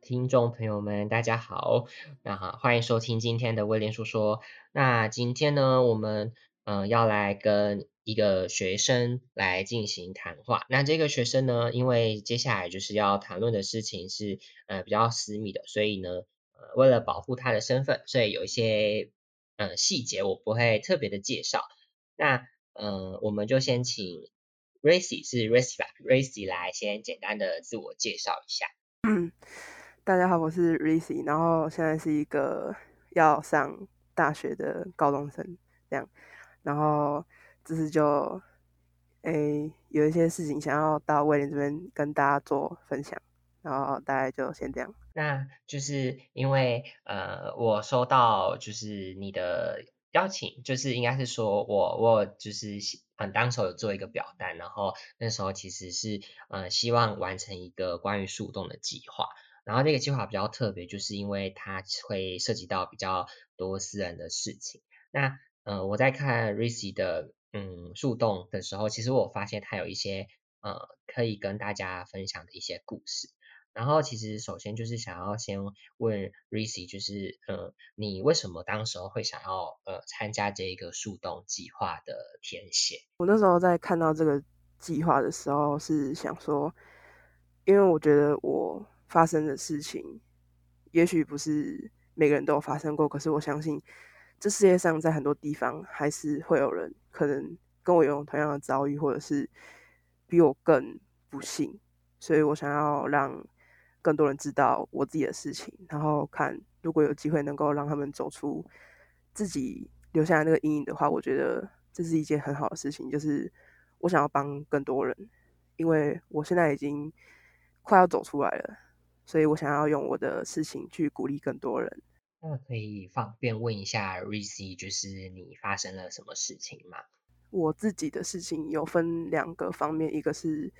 听众朋友们，大家好，那欢迎收听今天的威廉叔说。那今天呢，我们嗯要来跟一个学生来进行谈话。那这个学生呢，因为接下来就是要谈论的事情是呃比较私密的，所以呢，呃为了保护他的身份，所以有一些呃细节我不会特别的介绍。那嗯，我们就先请 Racy 是 Racy 吧，Racy 来先简单的自我介绍一下。嗯，大家好，我是 Racy，然后现在是一个要上大学的高中生，这样，然后这次就诶有一些事情想要到威廉这边跟大家做分享，然后大概就先这样。那就是因为呃，我收到就是你的。邀请就是应该是说，我我就是嗯，当时有做一个表单，然后那时候其实是呃希望完成一个关于树洞的计划，然后这个计划比较特别，就是因为它会涉及到比较多私人的事情。那呃我在看 Ricky 的嗯树洞的时候，其实我发现它有一些呃可以跟大家分享的一些故事。然后其实首先就是想要先问 Ricky，就是呃，你为什么当时候会想要呃参加这一个树洞计划的填写？我那时候在看到这个计划的时候，是想说，因为我觉得我发生的事情，也许不是每个人都有发生过，可是我相信这世界上在很多地方还是会有人可能跟我有同样的遭遇，或者是比我更不幸，所以我想要让。更多人知道我自己的事情，然后看如果有机会能够让他们走出自己留下那个阴影的话，我觉得这是一件很好的事情。就是我想要帮更多人，因为我现在已经快要走出来了，所以我想要用我的事情去鼓励更多人。那可以方便问一下，Rizzy，就是你发生了什么事情吗？我自己的事情有分两个方面，一个是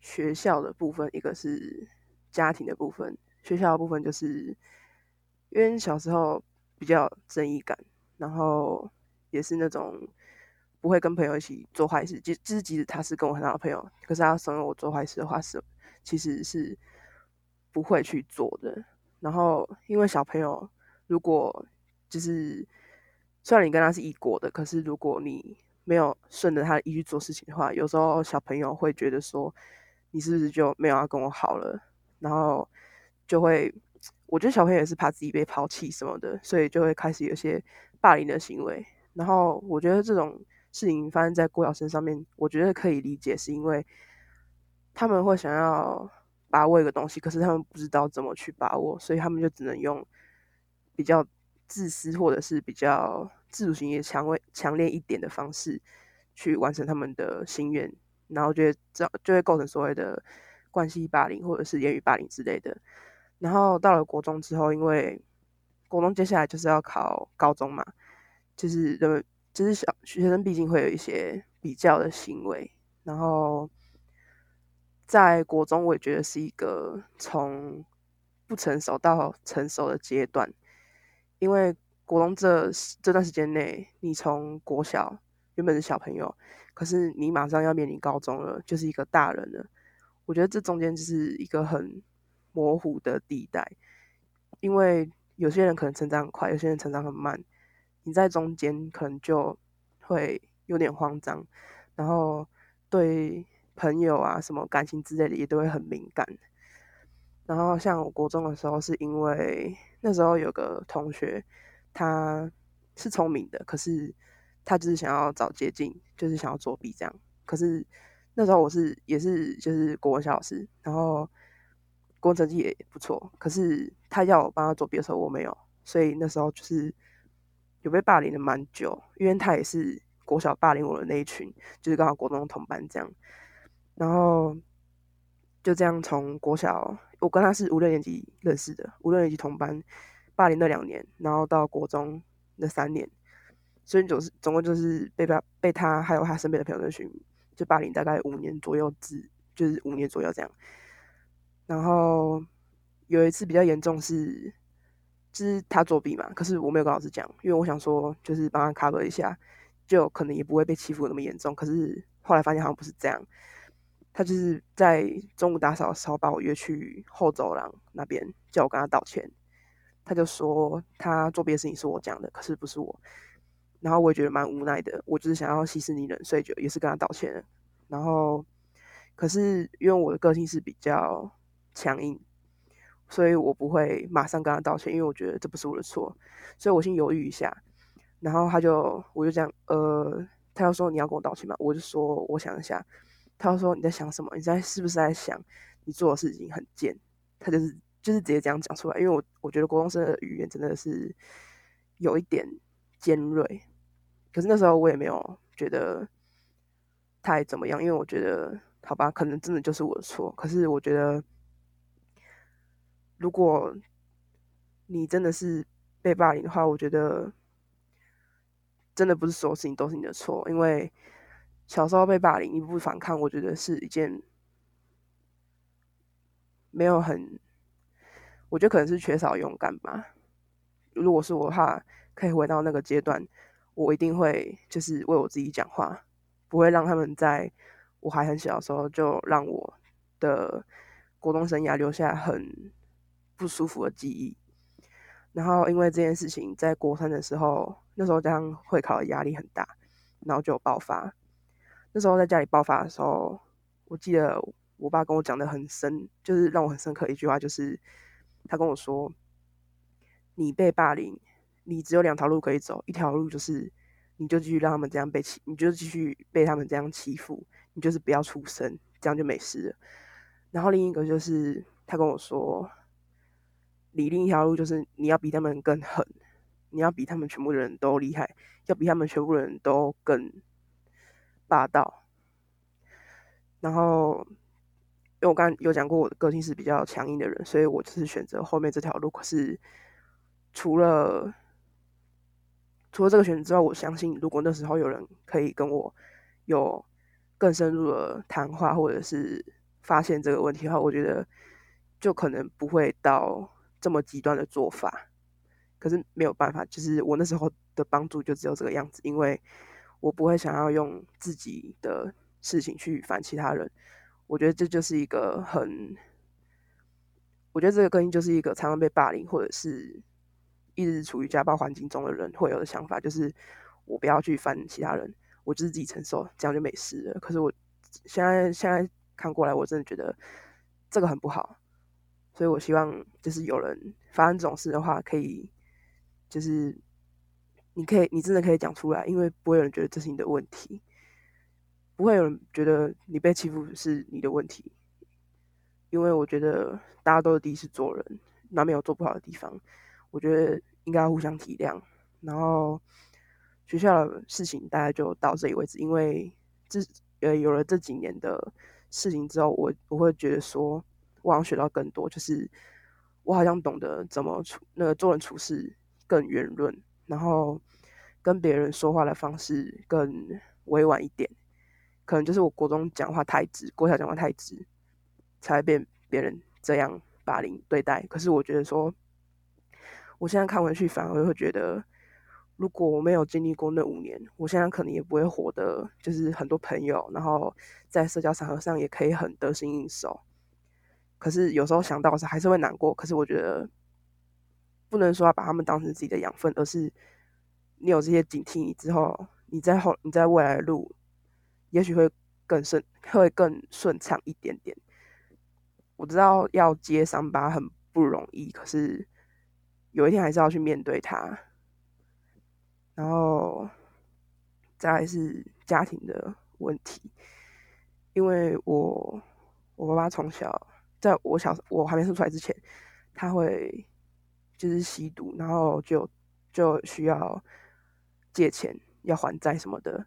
学校的部分，一个是。家庭的部分，学校的部分，就是因为小时候比较正义感，然后也是那种不会跟朋友一起做坏事。即即使即使他是跟我很好的朋友，可是他怂恿我做坏事的话，是其实是不会去做的。然后因为小朋友，如果就是虽然你跟他是一国的，可是如果你没有顺着他的意去做事情的话，有时候小朋友会觉得说，你是不是就没有要跟我好了？然后就会，我觉得小朋友也是怕自己被抛弃什么的，所以就会开始有些霸凌的行为。然后我觉得这种事情发生在郭晓生上面，我觉得可以理解，是因为他们会想要把握一个东西，可是他们不知道怎么去把握，所以他们就只能用比较自私或者是比较自主性也强为强烈一点的方式去完成他们的心愿，然后觉得这就会构成所谓的。关系霸凌或者是言语霸凌之类的，然后到了国中之后，因为国中接下来就是要考高中嘛，就是人们就是小学生毕竟会有一些比较的行为，然后在国中我也觉得是一个从不成熟到成熟的阶段，因为国中这这段时间内，你从国小原本是小朋友，可是你马上要面临高中了，就是一个大人了。我觉得这中间就是一个很模糊的地带，因为有些人可能成长很快，有些人成长很慢，你在中间可能就会有点慌张，然后对朋友啊什么感情之类的也都会很敏感。然后像我国中的时候，是因为那时候有个同学，他是聪明的，可是他就是想要找捷径，就是想要作弊这样，可是。那时候我是也是就是国文小老师，然后国文成绩也不错，可是他要我帮他作弊的时候我没有，所以那时候就是有被霸凌的蛮久，因为他也是国小霸凌我的那一群，就是刚好国中同班这样，然后就这样从国小我跟他是五六年级认识的，五六年级同班霸凌那两年，然后到国中那三年，所以总是总共就是被他被他还有他身边的朋友那群。就霸凌大概五年左右，之就是五年左右这样。然后有一次比较严重是，就是他作弊嘛，可是我没有跟老师讲，因为我想说就是帮他 cover 一下，就可能也不会被欺负那么严重。可是后来发现好像不是这样。他就是在中午打扫的时候把我约去后走廊那边，叫我跟他道歉。他就说他做别的事情是我讲的，可是不是我。然后我也觉得蛮无奈的，我就是想要息事宁人，所以就也是跟他道歉。然后，可是因为我的个性是比较强硬，所以我不会马上跟他道歉，因为我觉得这不是我的错，所以我先犹豫一下。然后他就我就这样，呃，他要说你要跟我道歉吗？我就说我想一下。他就说你在想什么？你在是不是在想你做的事情很贱？他就是就是直接这样讲出来，因为我我觉得国中生的语言真的是有一点尖锐。可是那时候我也没有觉得太怎么样，因为我觉得好吧，可能真的就是我的错。可是我觉得，如果你真的是被霸凌的话，我觉得真的不是所有事情都是你的错。因为小时候被霸凌，你不反抗，我觉得是一件没有很，我觉得可能是缺少勇敢吧。如果是我的话，可以回到那个阶段。我一定会就是为我自己讲话，不会让他们在我还很小的时候就让我的国中生涯留下很不舒服的记忆。然后因为这件事情，在国三的时候，那时候加上会考的压力很大，然后就爆发。那时候在家里爆发的时候，我记得我爸跟我讲的很深，就是让我很深刻一句话，就是他跟我说：“你被霸凌。”你只有两条路可以走，一条路就是你就继续让他们这样被欺，你就继续被他们这样欺负，你就是不要出声，这样就没事了。然后另一个就是他跟我说，你另一条路就是你要比他们更狠，你要比他们全部人都厉害，要比他们全部人都更霸道。然后因为我刚有讲过我的个性是比较强硬的人，所以我就是选择后面这条路。可是除了除了这个选择之外，我相信如果那时候有人可以跟我有更深入的谈话，或者是发现这个问题的话，我觉得就可能不会到这么极端的做法。可是没有办法，就是我那时候的帮助就只有这个样子，因为我不会想要用自己的事情去烦其他人。我觉得这就是一个很，我觉得这个根因就是一个常常被霸凌或者是。一直处于家暴环境中的人会有的想法就是，我不要去烦其他人，我就是自己承受，这样就没事了。可是我现在现在看过来，我真的觉得这个很不好，所以我希望就是有人发生这种事的话，可以就是你可以你真的可以讲出来，因为不会有人觉得这是你的问题，不会有人觉得你被欺负是你的问题，因为我觉得大家都是第一次做人，难免有做不好的地方。我觉得应该要互相体谅，然后学校的事情大概就到这里为止。因为这呃有了这几年的事情之后，我我会觉得说，我好像学到更多，就是我好像懂得怎么处那个做人处事更圆润，然后跟别人说话的方式更委婉一点。可能就是我国中讲话太直，国小讲话太直，才会被别人这样霸凌对待。可是我觉得说。我现在看回去，反而会觉得，如果我没有经历过那五年，我现在可能也不会活得就是很多朋友，然后在社交场合上也可以很得心应手。可是有时候想到时还是会难过。可是我觉得，不能说要把他们当成自己的养分，而是你有这些警惕，你之后你在后你在未来的路，也许会更顺，会更顺畅一点点。我知道要接伤疤很不容易，可是。有一天还是要去面对它，然后再来是家庭的问题，因为我我爸爸从小在我小我还没生出来之前，他会就是吸毒，然后就就需要借钱要还债什么的，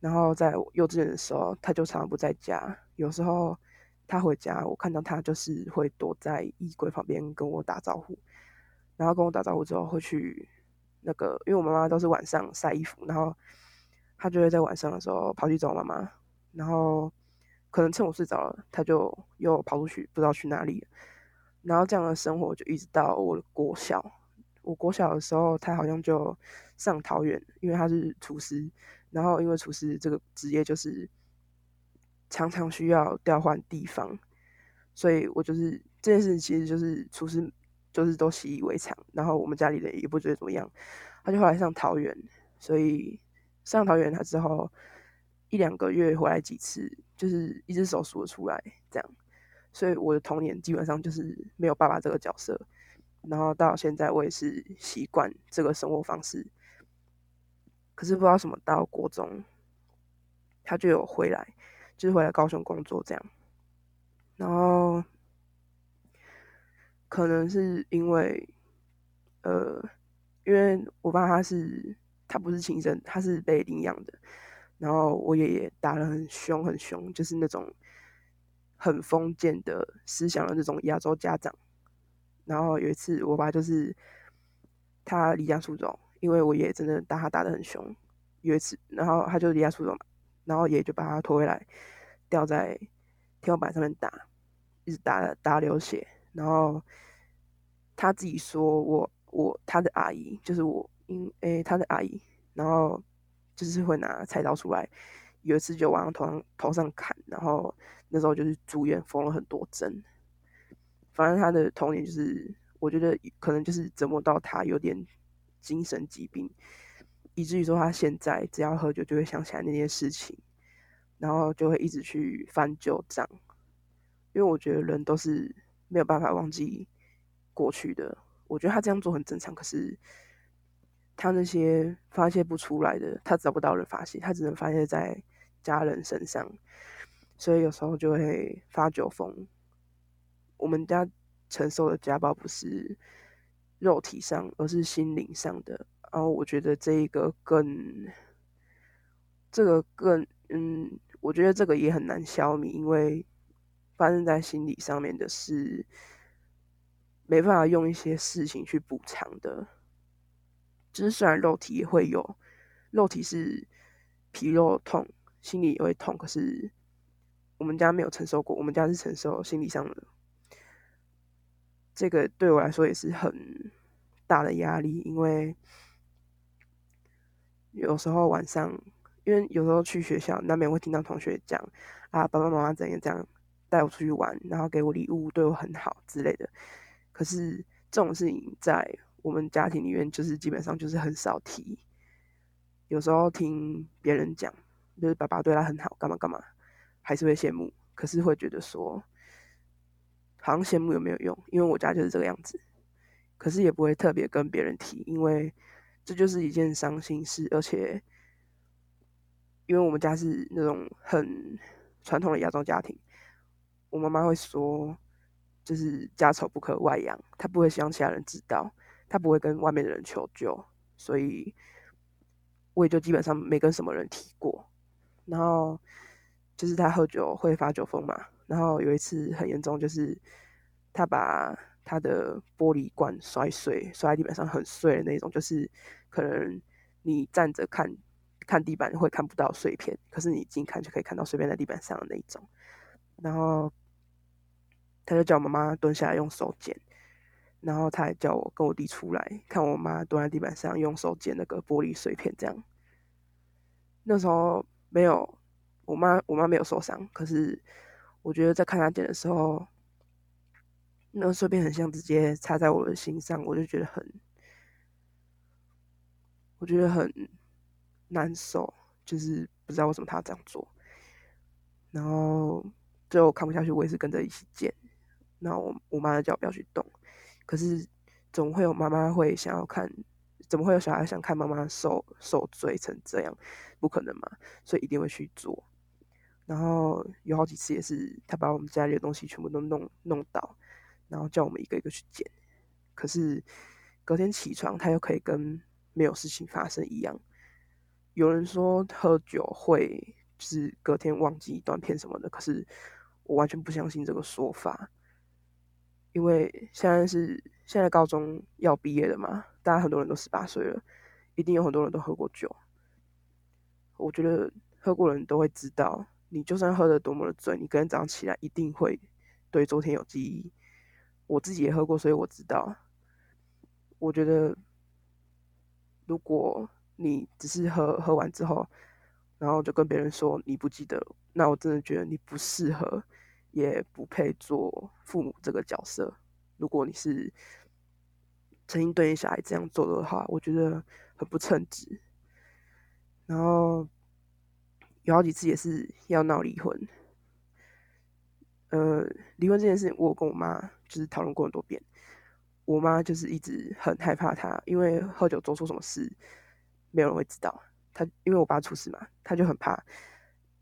然后在幼稚园的时候，他就常常不在家，有时候他回家，我看到他就是会躲在衣柜旁边跟我打招呼。然后跟我打招呼之后，会去那个，因为我妈妈都是晚上晒衣服，然后他就会在晚上的时候跑去找我妈妈，然后可能趁我睡着了，他就又跑出去，不知道去哪里。然后这样的生活就一直到我的国小。我国小的时候，他好像就上桃园，因为他是厨师，然后因为厨师这个职业就是常常需要调换地方，所以我就是这件事其实就是厨师就是都习以为常，然后我们家里人也不觉得怎么样。他就后来上桃园，所以上桃园他之后一两个月回来几次，就是一只手数得出来这样。所以我的童年基本上就是没有爸爸这个角色，然后到现在我也是习惯这个生活方式。可是不知道什么到国中，他就有回来，就是回来高雄工作这样。然后可能是因为，呃，因为我爸他是他不是亲生，他是被领养的。然后我爷爷打得很凶很凶，就是那种很封建的思想的那种亚洲家长。然后有一次我爸就是他离家出走。因为我爷爷真的打他打的很凶，有一次，然后他就离家出走嘛，然后爷爷就把他拖回来，吊在天花板上面打，一直打打流血，然后他自己说我我他的阿姨就是我因诶他的阿姨，然后就是会拿菜刀出来，有一次就往头上头上砍，然后那时候就是住院缝了很多针，反正他的童年就是我觉得可能就是折磨到他有点。精神疾病，以至于说他现在只要喝酒就会想起来那件事情，然后就会一直去翻旧账。因为我觉得人都是没有办法忘记过去的，我觉得他这样做很正常。可是他那些发泄不出来的，他找不到人发泄，他只能发泄在家人身上，所以有时候就会发酒疯。我们家承受的家暴不是。肉体上，而是心灵上的。然后我觉得这一个更，这个更，嗯，我觉得这个也很难消弭，因为发生在心理上面的事，没办法用一些事情去补偿的。就是虽然肉体也会有，肉体是皮肉痛，心里也会痛，可是我们家没有承受过，我们家是承受心理上的。这个对我来说也是很大的压力，因为有时候晚上，因为有时候去学校难免会听到同学讲啊，爸爸妈妈怎样怎样带我出去玩，然后给我礼物，对我很好之类的。可是这种事情在我们家庭里面，就是基本上就是很少提。有时候听别人讲，就是爸爸对他很好，干嘛干嘛，还是会羡慕，可是会觉得说。好像羡慕有没有用？因为我家就是这个样子，可是也不会特别跟别人提，因为这就是一件伤心事。而且，因为我们家是那种很传统的亚洲家庭，我妈妈会说，就是家丑不可外扬，她不会希望其他人知道，她不会跟外面的人求救，所以我也就基本上没跟什么人提过。然后就是他喝酒会发酒疯嘛。然后有一次很严重，就是他把他的玻璃罐摔碎，摔在地板上很碎的那种，就是可能你站着看看地板会看不到碎片，可是你近看就可以看到碎片在地板上的那一种。然后他就叫我妈妈蹲下来用手捡，然后他还叫我跟我弟出来看我妈蹲在地板上用手捡那个玻璃碎片，这样。那时候没有我妈，我妈没有受伤，可是。我觉得在看他点的时候，那个碎片很像直接插在我的心上，我就觉得很，我觉得很难受，就是不知道为什么他这样做。然后最后看不下去，我也是跟着一起剪。然后我我妈叫不要去动，可是总会有妈妈会想要看，怎么会有小孩想看妈妈受受罪成这样？不可能嘛，所以一定会去做。然后有好几次也是他把我们家里的东西全部都弄弄倒，然后叫我们一个一个去捡。可是隔天起床，他又可以跟没有事情发生一样。有人说喝酒会是隔天忘记断片什么的，可是我完全不相信这个说法，因为现在是现在高中要毕业了嘛，大家很多人都十八岁了，一定有很多人都喝过酒。我觉得喝过的人都会知道。你就算喝的多么的醉，你隔天早上起来一定会对昨天有记忆。我自己也喝过，所以我知道。我觉得，如果你只是喝喝完之后然后就跟别人说你不记得，那我真的觉得你不适合，也不配做父母这个角色。如果你是曾经对你小孩这样做的话，我觉得很不称职。然后有好几次也是要闹离婚，呃，离婚这件事我跟我妈就是讨论过很多遍。我妈就是一直很害怕他，因为喝酒做出什么事，没有人会知道。他因为我爸出事嘛，他就很怕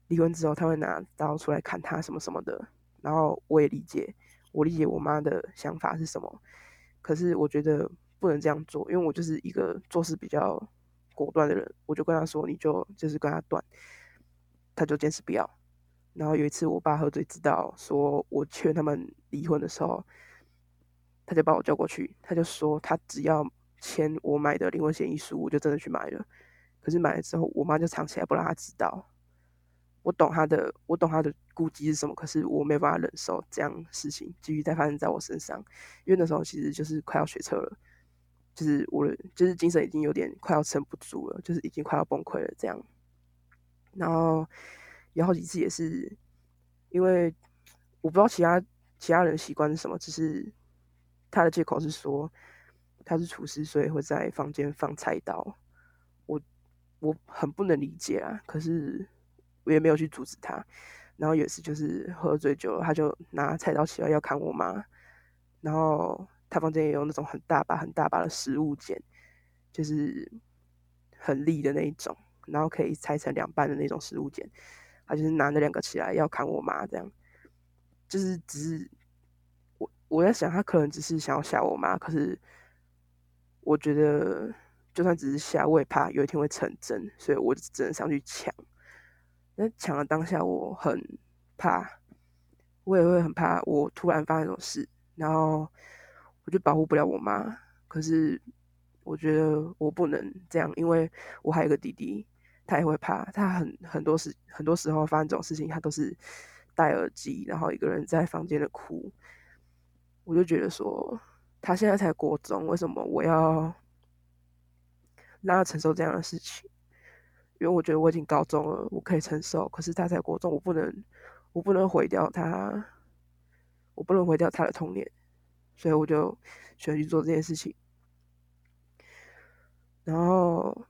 离婚之后他会拿刀出来砍他什么什么的。然后我也理解，我理解我妈的想法是什么。可是我觉得不能这样做，因为我就是一个做事比较果断的人。我就跟他说，你就就是跟他断，他就坚持不要。然后有一次我爸喝醉，知道说我劝他们离婚的时候，他就把我叫过去，他就说他只要签我买的离婚协议书，我就真的去买了。可是买了之后，我妈就藏起来不让他知道。我懂他的，我懂他的顾忌是什么，可是我没办法忍受这样事情继续再发生在我身上。因为那时候其实就是快要学车了，就是我就是精神已经有点快要撑不住了，就是已经快要崩溃了这样。然后有好几次也是因为我不知道其他其他人习惯是什么，只是他的借口是说他是厨师，所以会在房间放菜刀。我我很不能理解啊，可是。我也没有去阻止他，然后有一次就是喝醉酒了，他就拿菜刀起来要砍我妈，然后他房间也有那种很大把很大把的食物剪，就是很利的那一种，然后可以拆成两半的那种食物剪，他就是拿那两个起来要砍我妈，这样，就是只是我我在想他可能只是想要吓我妈，可是我觉得就算只是吓，我也怕有一天会成真，所以我只能上去抢。那抢了当下，我很怕，我也会很怕，我突然发生什么事，然后我就保护不了我妈。可是我觉得我不能这样，因为我还有个弟弟，他也会怕。他很很多时很多时候发生这种事情，他都是戴耳机，然后一个人在房间的哭。我就觉得说，他现在才国中，为什么我要让他承受这样的事情？因为我觉得我已经高中了，我可以承受。可是他在国中，我不能，我不能毁掉他，我不能毁掉他的童年，所以我就选去做这件事情。然后，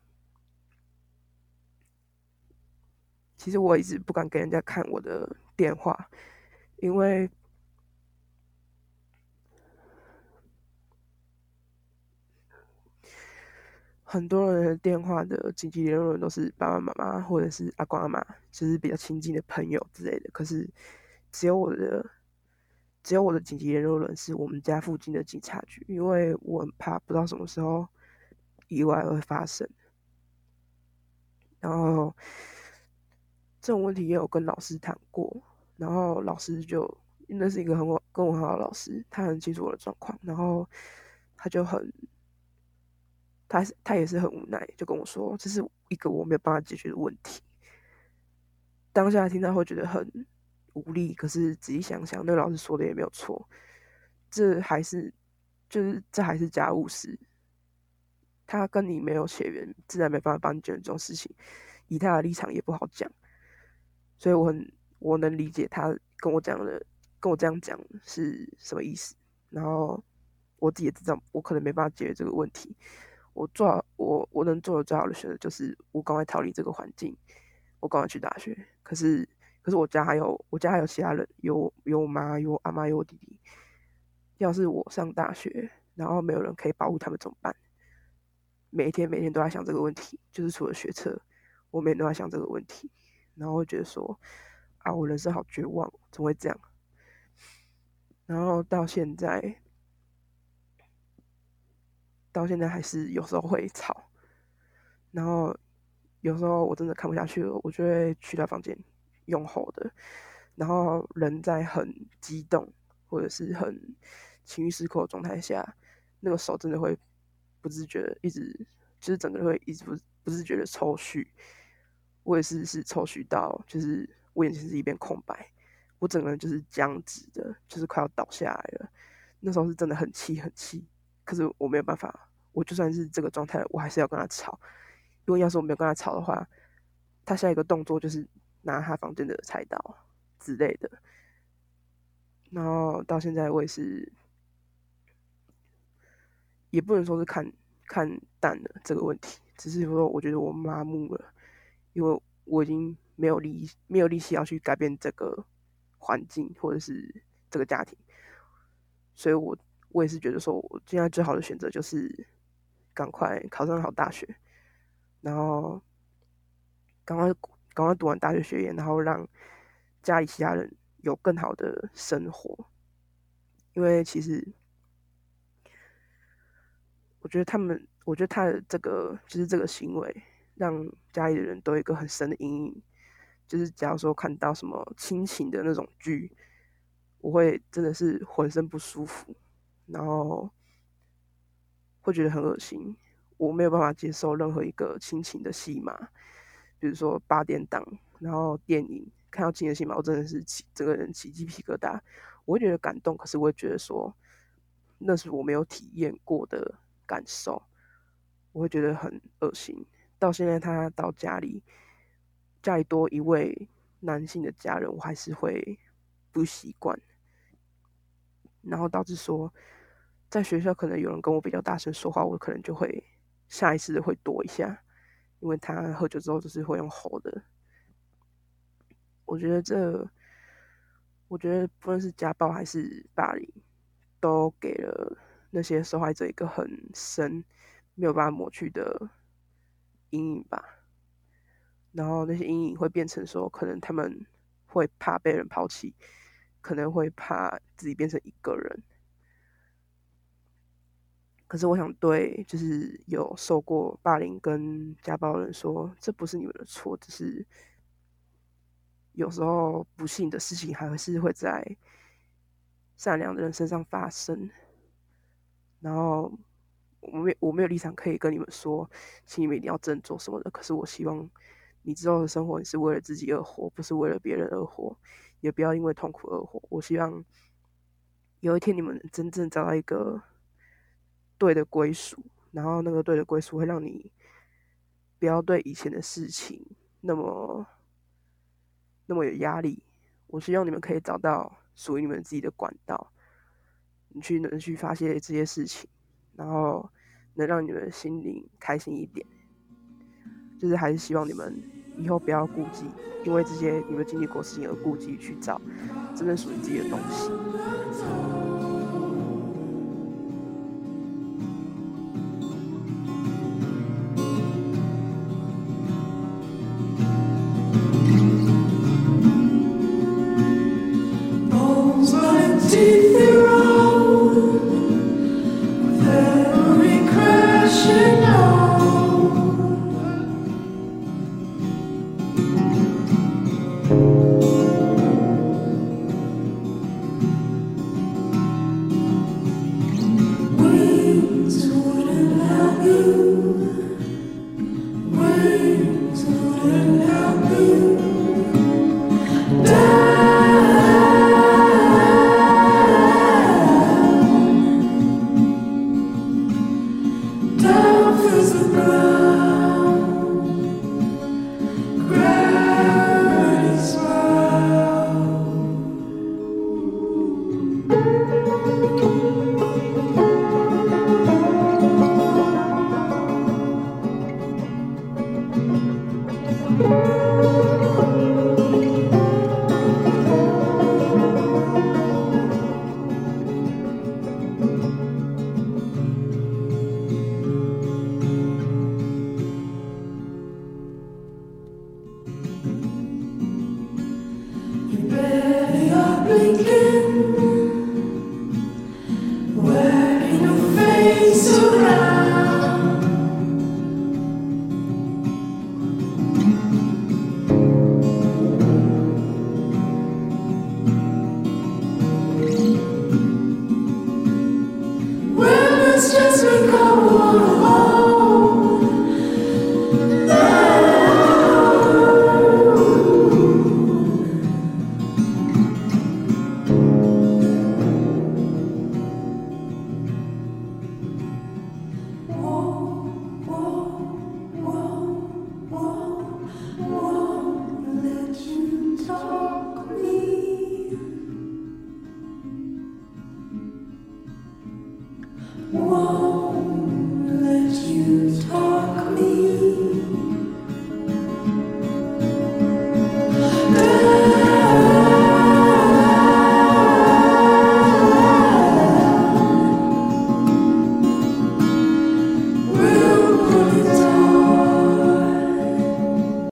其实我一直不敢给人家看我的电话，因为。很多人的电话的紧急联络人都是爸爸妈妈或者是阿公阿妈，就是比较亲近的朋友之类的。可是只有我的，只有我的紧急联络人是我们家附近的警察局，因为我很怕不知道什么时候意外会发生。然后这种问题也有跟老师谈过，然后老师就那是一个很我跟我很好的老师，他很清楚我的状况，然后他就很。他他也是很无奈，就跟我说这是一个我没有办法解决的问题。当下听到会觉得很无力，可是仔细想想，那个老师说的也没有错。这还是就是这还是家务事，他跟你没有血缘，自然没办法帮你解决这种事情。以他的立场也不好讲，所以我很我能理解他跟我讲的，跟我这样讲是什么意思。然后我自己也知道，我可能没办法解决这个问题。我做我我能做的最好的选择就是我赶快逃离这个环境，我赶快去大学。可是可是我家还有我家还有其他人，有有我妈，有我阿妈，有我弟弟。要是我上大学，然后没有人可以保护他们怎么办？每天每天都在想这个问题，就是除了学车，我每天都在想这个问题，然后会觉得说啊，我人生好绝望，怎么会这样？然后到现在。到现在还是有时候会吵，然后有时候我真的看不下去了，我就会去他房间用吼的，然后人在很激动或者是很情绪失控的状态下，那个手真的会不自觉的一直，就是整个会一直不不自觉的抽搐，我也是是抽搐到，就是我眼前是一片空白，我整个人就是僵直的，就是快要倒下来了，那时候是真的很气很气。可是我没有办法，我就算是这个状态，我还是要跟他吵，因为要是我没有跟他吵的话，他下一个动作就是拿他房间的菜刀之类的。然后到现在我也是，也不能说是看看淡了这个问题，只是说我觉得我麻木了，因为我已经没有力没有力气要去改变这个环境或者是这个家庭，所以我我也是觉得说，我现在最好的选择就是赶快考上好大学，然后赶快赶快读完大学学业，然后让家里其他人。有更好的生活，因为其实我觉得他们，我觉得他的这个就是这个行为，让家里的人都有一个很深的阴影。就是假如说看到什么亲情的那种剧，我会真的是浑身不舒服，然后会觉得很恶心。我没有办法接受任何一个亲情的戏码，比如说八点档，然后电影。看到亲的戏码，我真的是起整个人起鸡皮疙瘩。我会觉得感动，可是我会觉得说，那是我没有体验过的感受，我会觉得很恶心。到现在他到家里，家里多一位男性的家人，我还是会不习惯。然后导致说，在学校可能有人跟我比较大声说话，我可能就会下意识的会躲一下，因为他喝酒之后就是会用吼的。我觉得这，我觉得不论是家暴还是霸凌，都给了那些受害者一个很深、没有办法抹去的阴影吧。然后那些阴影会变成说，可能他们会怕被人抛弃，可能会怕自己变成一个人。可是我想对，就是有受过霸凌跟家暴的人说，这不是你们的错，只是。有时候不幸的事情还是会在善良的人身上发生，然后我没我没有立场可以跟你们说，请你们一定要振作什么的。可是我希望你之后的生活你是为了自己而活，不是为了别人而活，也不要因为痛苦而活。我希望有一天你们能真正找到一个对的归属，然后那个对的归属会让你不要对以前的事情那么。那么有压力，我希望你们可以找到属于你们自己的管道，你去能去发泄这些事情，然后能让你们心灵开心一点。就是还是希望你们以后不要顾忌，因为这些你们经历过事情而顾忌去找真正属于自己的东西。